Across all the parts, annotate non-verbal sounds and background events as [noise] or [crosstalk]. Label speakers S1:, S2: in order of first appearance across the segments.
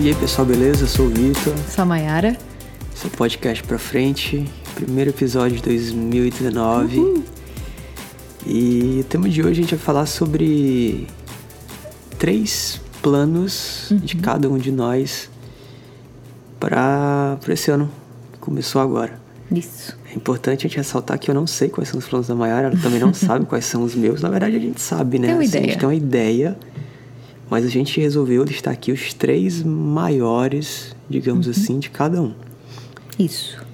S1: E aí pessoal, beleza? Eu sou o Vitor.
S2: Sou a Mayara.
S1: Seu podcast pra frente. Primeiro episódio de 2019.
S2: Uhul.
S1: E o tema de hoje a gente vai falar sobre três planos
S2: Uhum.
S1: de cada um de nós para esse ano que começou agora.
S2: Isso.
S1: É importante a gente ressaltar que eu não sei quais são os planos da Mayara, ela também não [laughs] sabe quais são os meus. Na verdade, a gente sabe, né?
S2: Tem uma
S1: Assim, A
S2: ideia.
S1: gente tem uma ideia, mas a gente resolveu listar aqui os três maiores,
S2: Uhum.
S1: digamos assim, de cada um.
S2: Isso.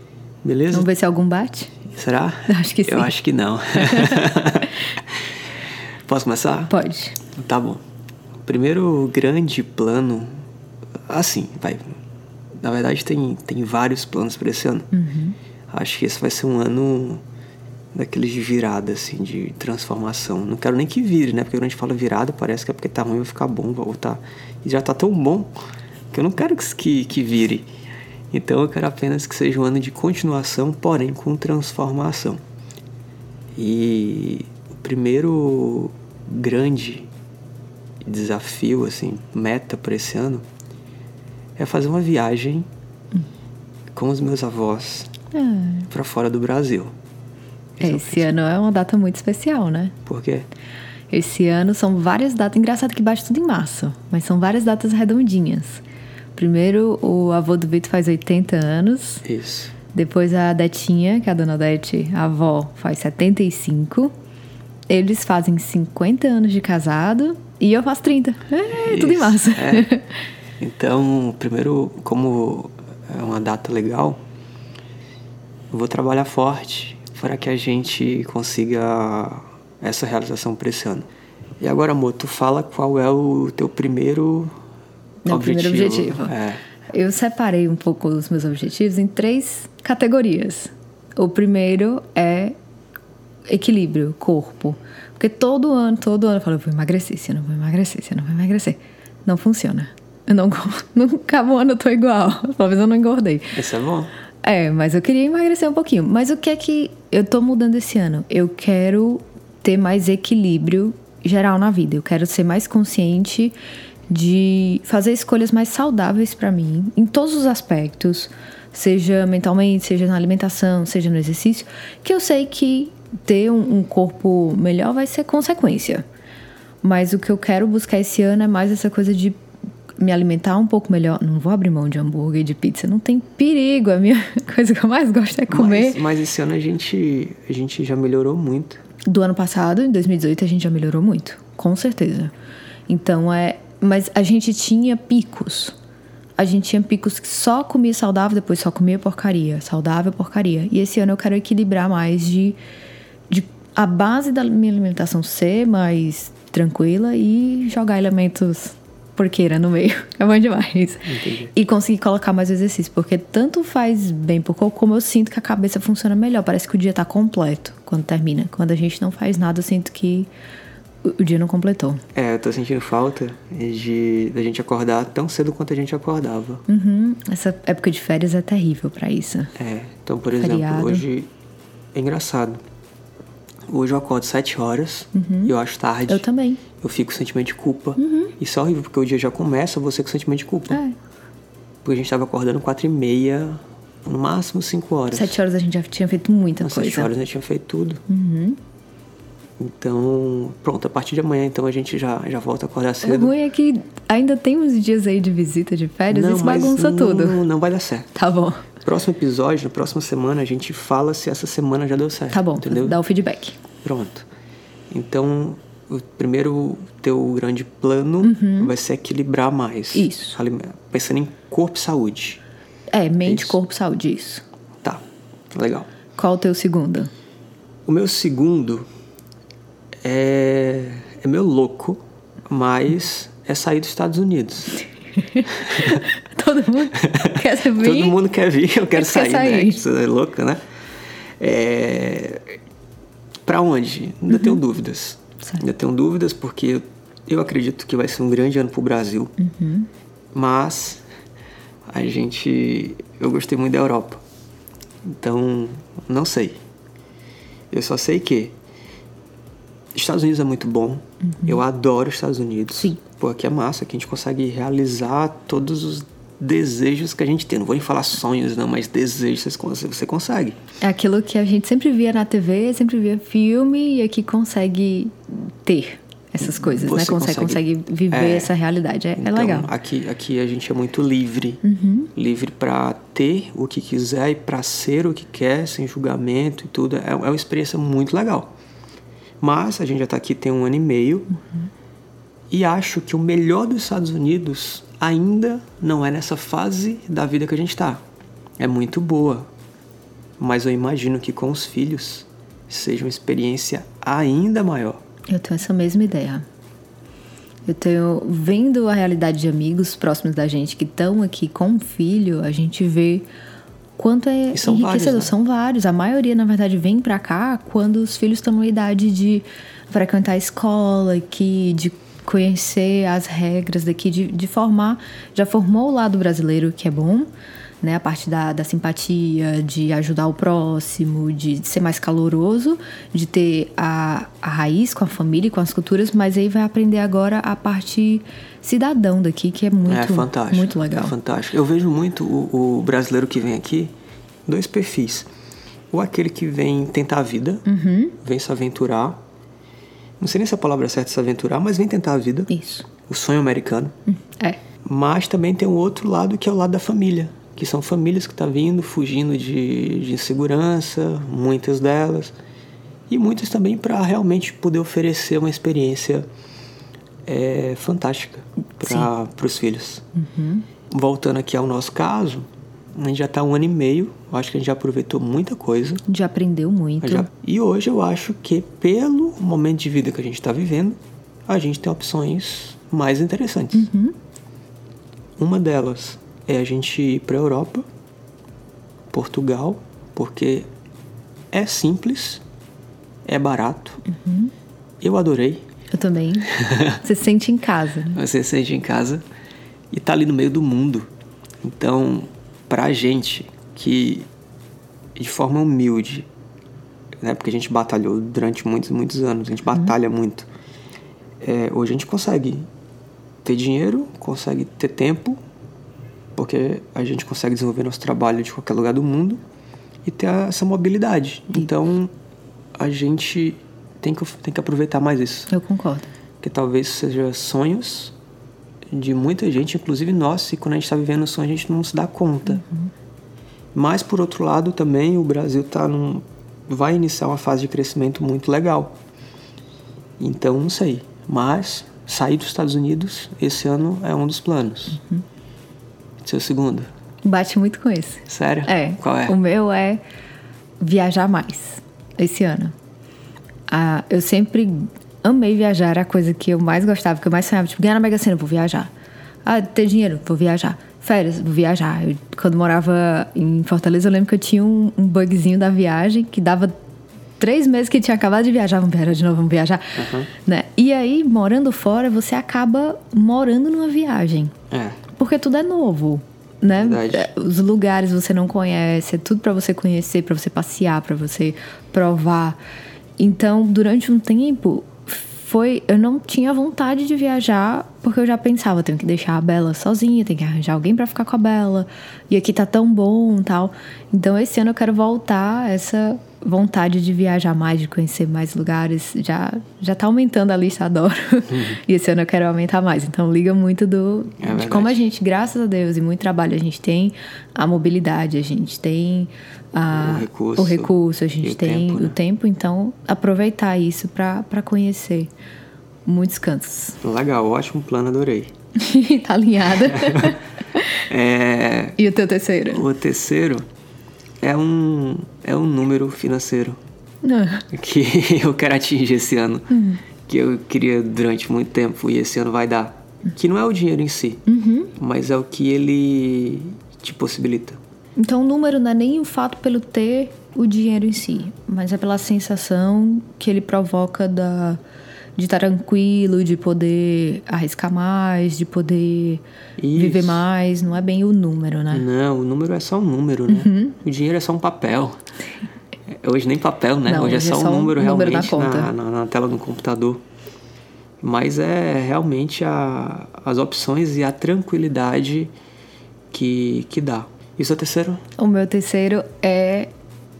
S1: Beleza?
S2: Vamos ver se algum bate?
S1: Será?
S2: Acho que sim.
S1: Eu acho que não. [laughs] Posso começar?
S2: Pode.
S1: Tá bom. Primeiro grande plano, assim, vai. Na verdade, tem, tem vários planos para esse ano.
S2: Uhum.
S1: Acho que esse vai ser um ano daqueles de virada, assim, de transformação. Não quero nem que vire, né? Porque quando a gente fala virada, parece que é porque tá ruim, vai ficar bom, vai voltar. E já tá tão bom que eu não quero que, que, que vire. Então eu quero apenas que seja um ano de continuação, porém com transformação. E o primeiro grande desafio, assim, meta para esse ano é fazer uma viagem com os meus avós
S2: Ah,
S1: para fora do Brasil. Esse é o
S2: esse ano é uma data muito especial, né?
S1: Por quê?
S2: Esse ano são várias datas. Engraçado que bate tudo em março, mas são várias datas redondinhas. Primeiro, o avô do Vitor faz 80 anos.
S1: Isso.
S2: Depois a Detinha, que é a dona Dete, a avó, faz 75. Eles fazem 50 anos de casado e eu faço 30. É, tudo em março.
S1: é. [laughs] Então, primeiro, como é uma data legal, eu vou trabalhar forte para que a gente consiga essa realização para esse ano. E agora, amor, tu fala qual é o teu primeiro
S2: Meu
S1: objetivo.
S2: primeiro objetivo.
S1: É.
S2: Eu separei um pouco os meus objetivos em três categorias. O primeiro é equilíbrio, corpo. Porque todo ano, todo ano eu falo, eu vou emagrecer, se eu não vou emagrecer, se eu não vou emagrecer. Não funciona. Eu não, [laughs] nunca um ano eu tô igual. Talvez eu não engordei.
S1: Isso é bom.
S2: É, mas eu queria emagrecer um pouquinho. Mas o que é que eu tô mudando esse ano? Eu quero ter mais equilíbrio geral na vida. Eu quero ser mais consciente de fazer escolhas mais saudáveis pra mim, em todos os aspectos, seja mentalmente, seja na alimentação, seja no exercício, que eu sei que ter um, um corpo melhor vai ser consequência. Mas o que eu quero buscar esse ano é mais essa coisa de me alimentar um pouco melhor. Não vou abrir mão de hambúrguer e de pizza, não tem perigo. A minha [laughs] coisa que eu mais gosto é comer.
S1: Mas, mas esse ano a gente, a gente já melhorou muito.
S2: Do ano passado, em 2018, a gente já melhorou muito, com certeza. Então é. Mas a gente tinha picos. A gente tinha picos que só comia saudável, depois só comia porcaria. Saudável, porcaria. E esse ano eu quero equilibrar mais de. de a base da minha alimentação ser mais tranquila e jogar elementos porqueira no meio. [laughs] É bom demais.
S1: Entendi.
S2: E conseguir colocar mais exercício, porque tanto faz bem pro corpo, como eu sinto que a cabeça funciona melhor. Parece que o dia tá completo quando termina. Quando a gente não faz nada, eu sinto que o dia não completou.
S1: É, eu tô sentindo falta de da gente acordar tão cedo quanto a gente acordava.
S2: Uhum. Essa época de férias é terrível pra isso.
S1: É, então, por exemplo,
S2: Feriado.
S1: hoje é engraçado. Hoje eu acordo 7 horas e eu acho tarde.
S2: Eu também.
S1: Eu fico com sentimento de culpa. Isso é horrível, porque o dia já começa você com sentimento de culpa.
S2: É.
S1: Porque a gente tava acordando 4 e meia, no máximo 5 horas.
S2: Sete horas a gente já tinha feito muita
S1: Às
S2: coisa.
S1: 7 horas a gente tinha feito tudo.
S2: Uhum.
S1: Então, pronto, a partir de amanhã então a gente já, já volta a acordar
S2: O
S1: cedo.
S2: ruim é que ainda tem uns dias aí de visita de férias e isso bagunça
S1: não,
S2: tudo.
S1: Não, não vai dar certo.
S2: Tá bom.
S1: Próximo episódio, na próxima semana, a gente fala se essa semana já deu certo.
S2: Tá bom.
S1: Entendeu?
S2: Dá o feedback.
S1: Pronto. Então, o primeiro teu grande plano vai ser equilibrar mais.
S2: Uhum. Isso.
S1: Pensando em corpo e saúde.
S2: É, mente,
S1: Isso.
S2: corpo, saúde, isso.
S1: Tá, legal.
S2: Qual o teu segundo?
S1: O meu segundo é, é meu louco, mas é sair dos Estados Unidos. [laughs]
S2: Todo mundo quer [laughs] vir?
S1: Todo mundo quer vir, eu quero
S2: Quer
S1: sair,
S2: sair.
S1: né? Isso é louco, né? É... Pra onde? Ainda tenho dúvidas.
S2: Uhum. Certo.
S1: Ainda tenho dúvidas porque eu, acredito que vai ser um grande ano pro Brasil.
S2: Uhum.
S1: Mas a gente... Eu gostei muito da Europa. Então, não sei. Eu só sei que Estados Unidos é muito bom. Eu adoro os Estados Unidos.
S2: Sim.
S1: Pô, aqui é massa, que a gente consegue realizar todos os desejos que a gente tem. Não vou nem falar sonhos, não, mas desejos você cons- você consegue.
S2: É aquilo que a gente sempre via na TV, sempre via filme e aqui consegue ter essas coisas, né?
S1: Você
S2: Consegue,
S1: consegue-
S2: consegue viver
S1: é.
S2: essa realidade. É, é
S1: Então,
S2: legal.
S1: Aqui, aqui a gente é muito livre. Livre pra ter o que quiser e pra ser o que quer, sem julgamento e tudo. É, é uma experiência muito legal. Mas a gente já tá aqui tem um ano e meio. E acho que o melhor dos Estados Unidos ainda não é nessa fase da vida que a gente tá. É muito boa. Mas eu imagino que com os filhos seja uma experiência ainda maior.
S2: Eu tenho essa mesma ideia. Eu tenho, vendo a realidade de amigos próximos da gente que estão aqui com um filho, a gente vê quanto é
S1: E são
S2: enriquecedor.
S1: vários, né?
S2: São vários. A maioria, na verdade, vem pra cá quando os filhos estão na idade de frequentar a escola, que, de conhecer as regras daqui, de, de formar. Já formou o lado brasileiro, que é bom, né? A parte da, da simpatia, de ajudar o próximo, de ser mais caloroso, de ter a, a raiz com a família e com as culturas, mas aí vai aprender agora a parte cidadão daqui, que é muito,
S1: é fantástico.
S2: muito legal.
S1: É fantástico. Eu vejo muito o, o brasileiro que vem aqui, dois perfis. Ou aquele que vem tentar a vida,
S2: Uhum.
S1: vem se aventurar. Não sei nem se a palavra é certa se aventurar, mas vem tentar a vida.
S2: Isso.
S1: O sonho americano.
S2: É.
S1: Mas também tem um outro lado que é o lado da família. Que são famílias que estão vindo, fugindo de, de insegurança, muitas delas. E muitas também para realmente poder oferecer uma experiência é, fantástica para os filhos. Voltando aqui ao nosso caso, a gente já está um ano e meio. Acho que a gente já aproveitou muita coisa.
S2: Já aprendeu muito.
S1: Já- E hoje eu acho que, pelo momento de vida que a gente está vivendo, a gente tem opções mais interessantes. Uma delas é a gente ir para a Europa, Portugal, porque é simples, é barato. Eu adorei.
S2: Eu também. [laughs] Você se sente em casa. né?
S1: Você se sente em casa e tá ali no meio do mundo. Então, pra gente que de forma humilde, né, porque a gente batalhou durante muitos, muitos anos, a gente batalha muito. É, hoje a gente consegue ter dinheiro, consegue ter tempo, porque a gente consegue desenvolver nosso trabalho de qualquer lugar do mundo e ter essa mobilidade. Então, a gente tem que, tem que aproveitar mais isso
S2: Eu concordo.
S1: que talvez seja sonhos de muita gente, inclusive nós, e quando a gente está vivendo o sonho a gente não se dá conta. Mas por outro lado também o Brasil tá num, vai iniciar uma fase de crescimento muito legal. Então não sei, mas sair dos Estados Unidos esse ano é um dos planos. Seu segundo,
S2: Bate muito com esse.
S1: sério?
S2: É.
S1: Qual é?
S2: O meu é viajar mais esse ano. Ah, eu sempre amei viajar, era a coisa que eu mais gostava, que eu mais sonhava. Tipo, ganhar na Mega Sena, vou viajar. Ah, ter dinheiro, vou viajar. Férias, viajar. Eu, quando morava em Fortaleza, eu lembro que eu tinha um, um bugzinho da viagem que dava três meses que tinha acabado de viajar. Vamos viajar de novo, vamos viajar. Né? E aí, morando fora, você acaba morando numa viagem.
S1: É.
S2: Porque tudo é novo, né?
S1: Verdade.
S2: É, Os lugares você não conhece, é tudo pra você conhecer, pra você passear, pra você provar. Então, durante um tempo, foi eu não tinha vontade de viajar porque eu já pensava, eu tenho que deixar a Bela sozinha, tenho que arranjar alguém pra ficar com a Bela. E aqui tá tão bom, tal. Então, esse ano eu quero voltar essa vontade de viajar mais, de conhecer mais lugares. Já já tá aumentando a lista, adoro. [laughs] e esse ano eu quero aumentar mais. Então, liga muito do
S1: É
S2: de como a gente, graças a Deus, e muito trabalho, a gente tem a mobilidade, a gente tem a,
S1: O recurso
S2: o recurso, a gente
S1: o
S2: tem
S1: tempo, né?
S2: o tempo, então aproveitar isso pra conhecer muitos cantos.
S1: Legal, ótimo plano, adorei. [laughs]
S2: tá alinhada. [laughs]
S1: É,
S2: e o teu terceiro?
S1: o terceiro é um, é um número financeiro.
S2: Ah,
S1: que [laughs] eu quero atingir esse ano, que eu queria durante muito tempo e esse ano vai dar. Que não é o dinheiro em si, mas é o que ele te possibilita.
S2: Então o número não é nem o fato pelo ter o dinheiro em si, mas é pela sensação que ele provoca da de estar tranquilo, de poder arriscar mais, de poder
S1: Isso.
S2: viver mais. Não é bem o número, né?
S1: Não, o número é só um número, né? O dinheiro é só um papel. Hoje nem papel, né?
S2: Não,
S1: hoje é
S2: hoje é
S1: só um número
S2: um número
S1: realmente
S2: na
S1: na, na- na tela do computador. Mas é realmente a- as opções e a tranquilidade que, que dá. E o seu terceiro?
S2: O meu terceiro é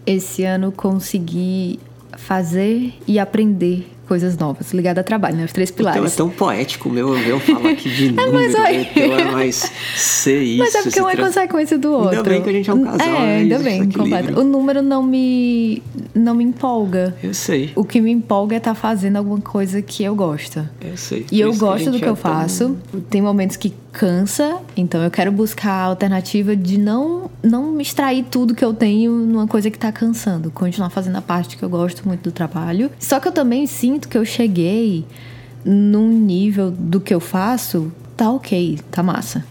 S2: esse ano conseguir fazer e aprender coisas novas, ligado a trabalho, né? Os três
S1: O teu é
S2: pilares.
S1: tão poético, o meu, o meu fala aqui de [laughs] número,
S2: mas aí-
S1: o teu é [laughs] mais ser isso.
S2: Mas é porque um é
S1: tra-
S2: consequência do outro.
S1: Ainda bem que a gente é um casal,
S2: É,
S1: né?
S2: ainda bem, completo. O número não me, não me empolga.
S1: Eu sei,
S2: O que me empolga é estar fazendo alguma coisa que eu gosto.
S1: eu sei.
S2: E
S1: Por
S2: eu gosto do que
S1: é
S2: eu
S1: tão-
S2: faço. Tem momentos que cansa, então eu quero buscar a alternativa de não não me extrair tudo que eu tenho numa coisa que tá cansando, continuar fazendo a parte que eu gosto muito do trabalho. Só que eu também sinto que eu cheguei num nível do que eu faço, tá OK, tá massa.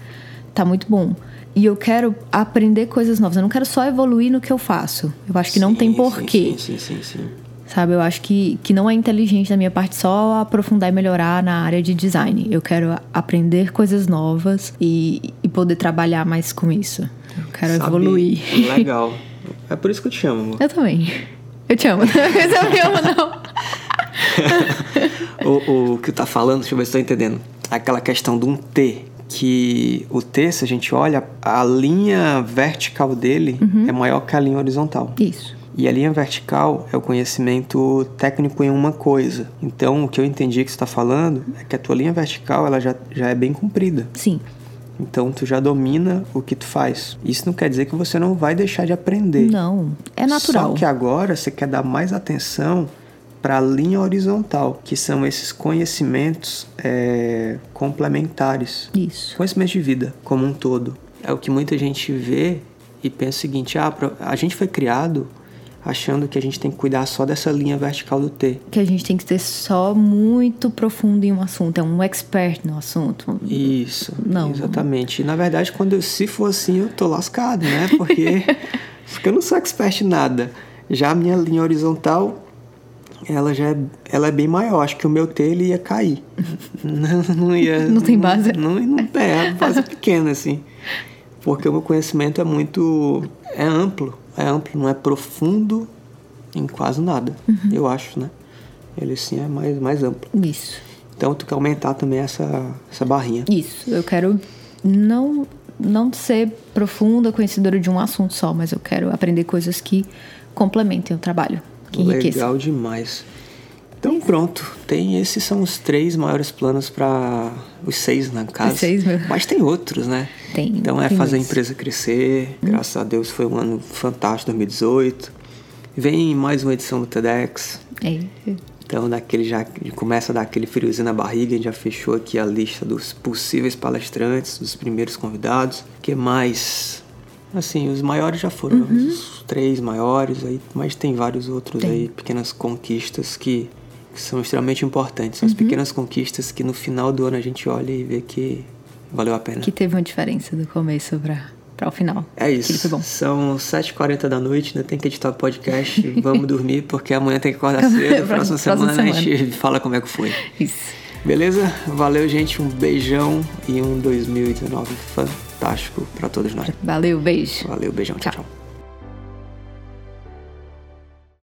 S2: Tá muito bom. E eu quero aprender coisas novas. Eu não quero só evoluir no que eu faço. Eu acho que não
S1: Sim,
S2: tem
S1: sim,
S2: porquê.
S1: Sim, sim, sim, sim.
S2: Sabe, eu acho que, que não é inteligente da minha parte só aprofundar e melhorar na área de design. Eu quero aprender coisas novas e, e poder trabalhar mais com isso. Eu quero
S1: Sabe?
S2: evoluir.
S1: Legal. [laughs] É por isso que eu te chamo, amor.
S2: Eu também. Eu te amo. [laughs] Você não me ama, não.
S1: o, o que tu tá falando, deixa eu ver se eu tô entendendo. Aquela questão de um T, que o T, se a gente olha, a linha vertical dele
S2: Uhum.
S1: é maior que a linha horizontal.
S2: Isso.
S1: E a linha vertical é o conhecimento técnico em uma coisa. Então, o que eu entendi que você está falando é que a tua linha vertical ela já, já é bem comprida.
S2: Sim.
S1: Então, tu já domina o que tu faz. Isso não quer dizer que você não vai deixar de aprender.
S2: Não. É natural.
S1: Só que agora você quer dar mais atenção para a linha horizontal, que são esses conhecimentos é, complementares.
S2: Isso.
S1: Conhecimento de vida como um todo. É o que muita gente vê e pensa o seguinte: ah, a gente foi criado achando que a gente tem que cuidar só dessa linha vertical do T.
S2: Que a gente tem que ser só muito profundo em um assunto. É um expert no assunto.
S1: Isso,
S2: Não.
S1: exatamente. E na verdade, quando eu, se for assim, eu tô lascado, né? Porque, [laughs] porque eu não sou expert em nada. Já a minha linha horizontal, ela já é, ela é bem maior. Acho que o meu T ele ia cair. [laughs] Não, não ia.
S2: Não tem base?
S1: Não, não, é, a base é pequena, assim. Porque o meu conhecimento é muito. é amplo. É amplo, não é profundo em quase nada.
S2: Uhum.
S1: Eu acho, né? Ele sim é mais, mais amplo.
S2: Isso.
S1: Então tu quer aumentar também essa, essa barrinha.
S2: Isso. Eu quero não, não ser profunda, conhecedora de um assunto só, mas eu quero aprender coisas que complementem o trabalho, que enriqueçam.
S1: Legal demais. Então pronto, tem esses são os três maiores planos para os seis na casa.
S2: Os seis, meu.
S1: Mas tem outros, né?
S2: Tem,
S1: Então é
S2: tem
S1: fazer a empresa crescer. Graças a Deus foi um ano fantástico 2018. Vem mais uma edição do TEDx.
S2: É.
S1: Então daquele já começa a dar aquele friozinho na barriga, a gente já fechou aqui a lista dos possíveis palestrantes, dos primeiros convidados. que mais? Assim, os maiores já foram,
S2: Uhum.
S1: os três maiores, aí, mas tem vários outros aí, pequenas conquistas que, que são extremamente importantes. São
S2: Uhum.
S1: as pequenas conquistas que no final do ano a gente olha e vê que valeu a pena.
S2: Que teve uma diferença do começo pra, pra o final.
S1: É isso.
S2: foi bom.
S1: São 7h40 da noite, ainda tem que editar o podcast. [laughs] Vamos dormir, porque amanhã tem que acordar cedo. [laughs] Próxima,
S2: Próxima
S1: semana, a
S2: semana.
S1: gente fala como é que foi.
S2: Isso.
S1: Beleza? Valeu, gente. Um beijão e um 2019 fantástico pra todos nós.
S2: Valeu, beijo.
S1: Valeu, beijão.
S2: Tchau.
S1: tchau.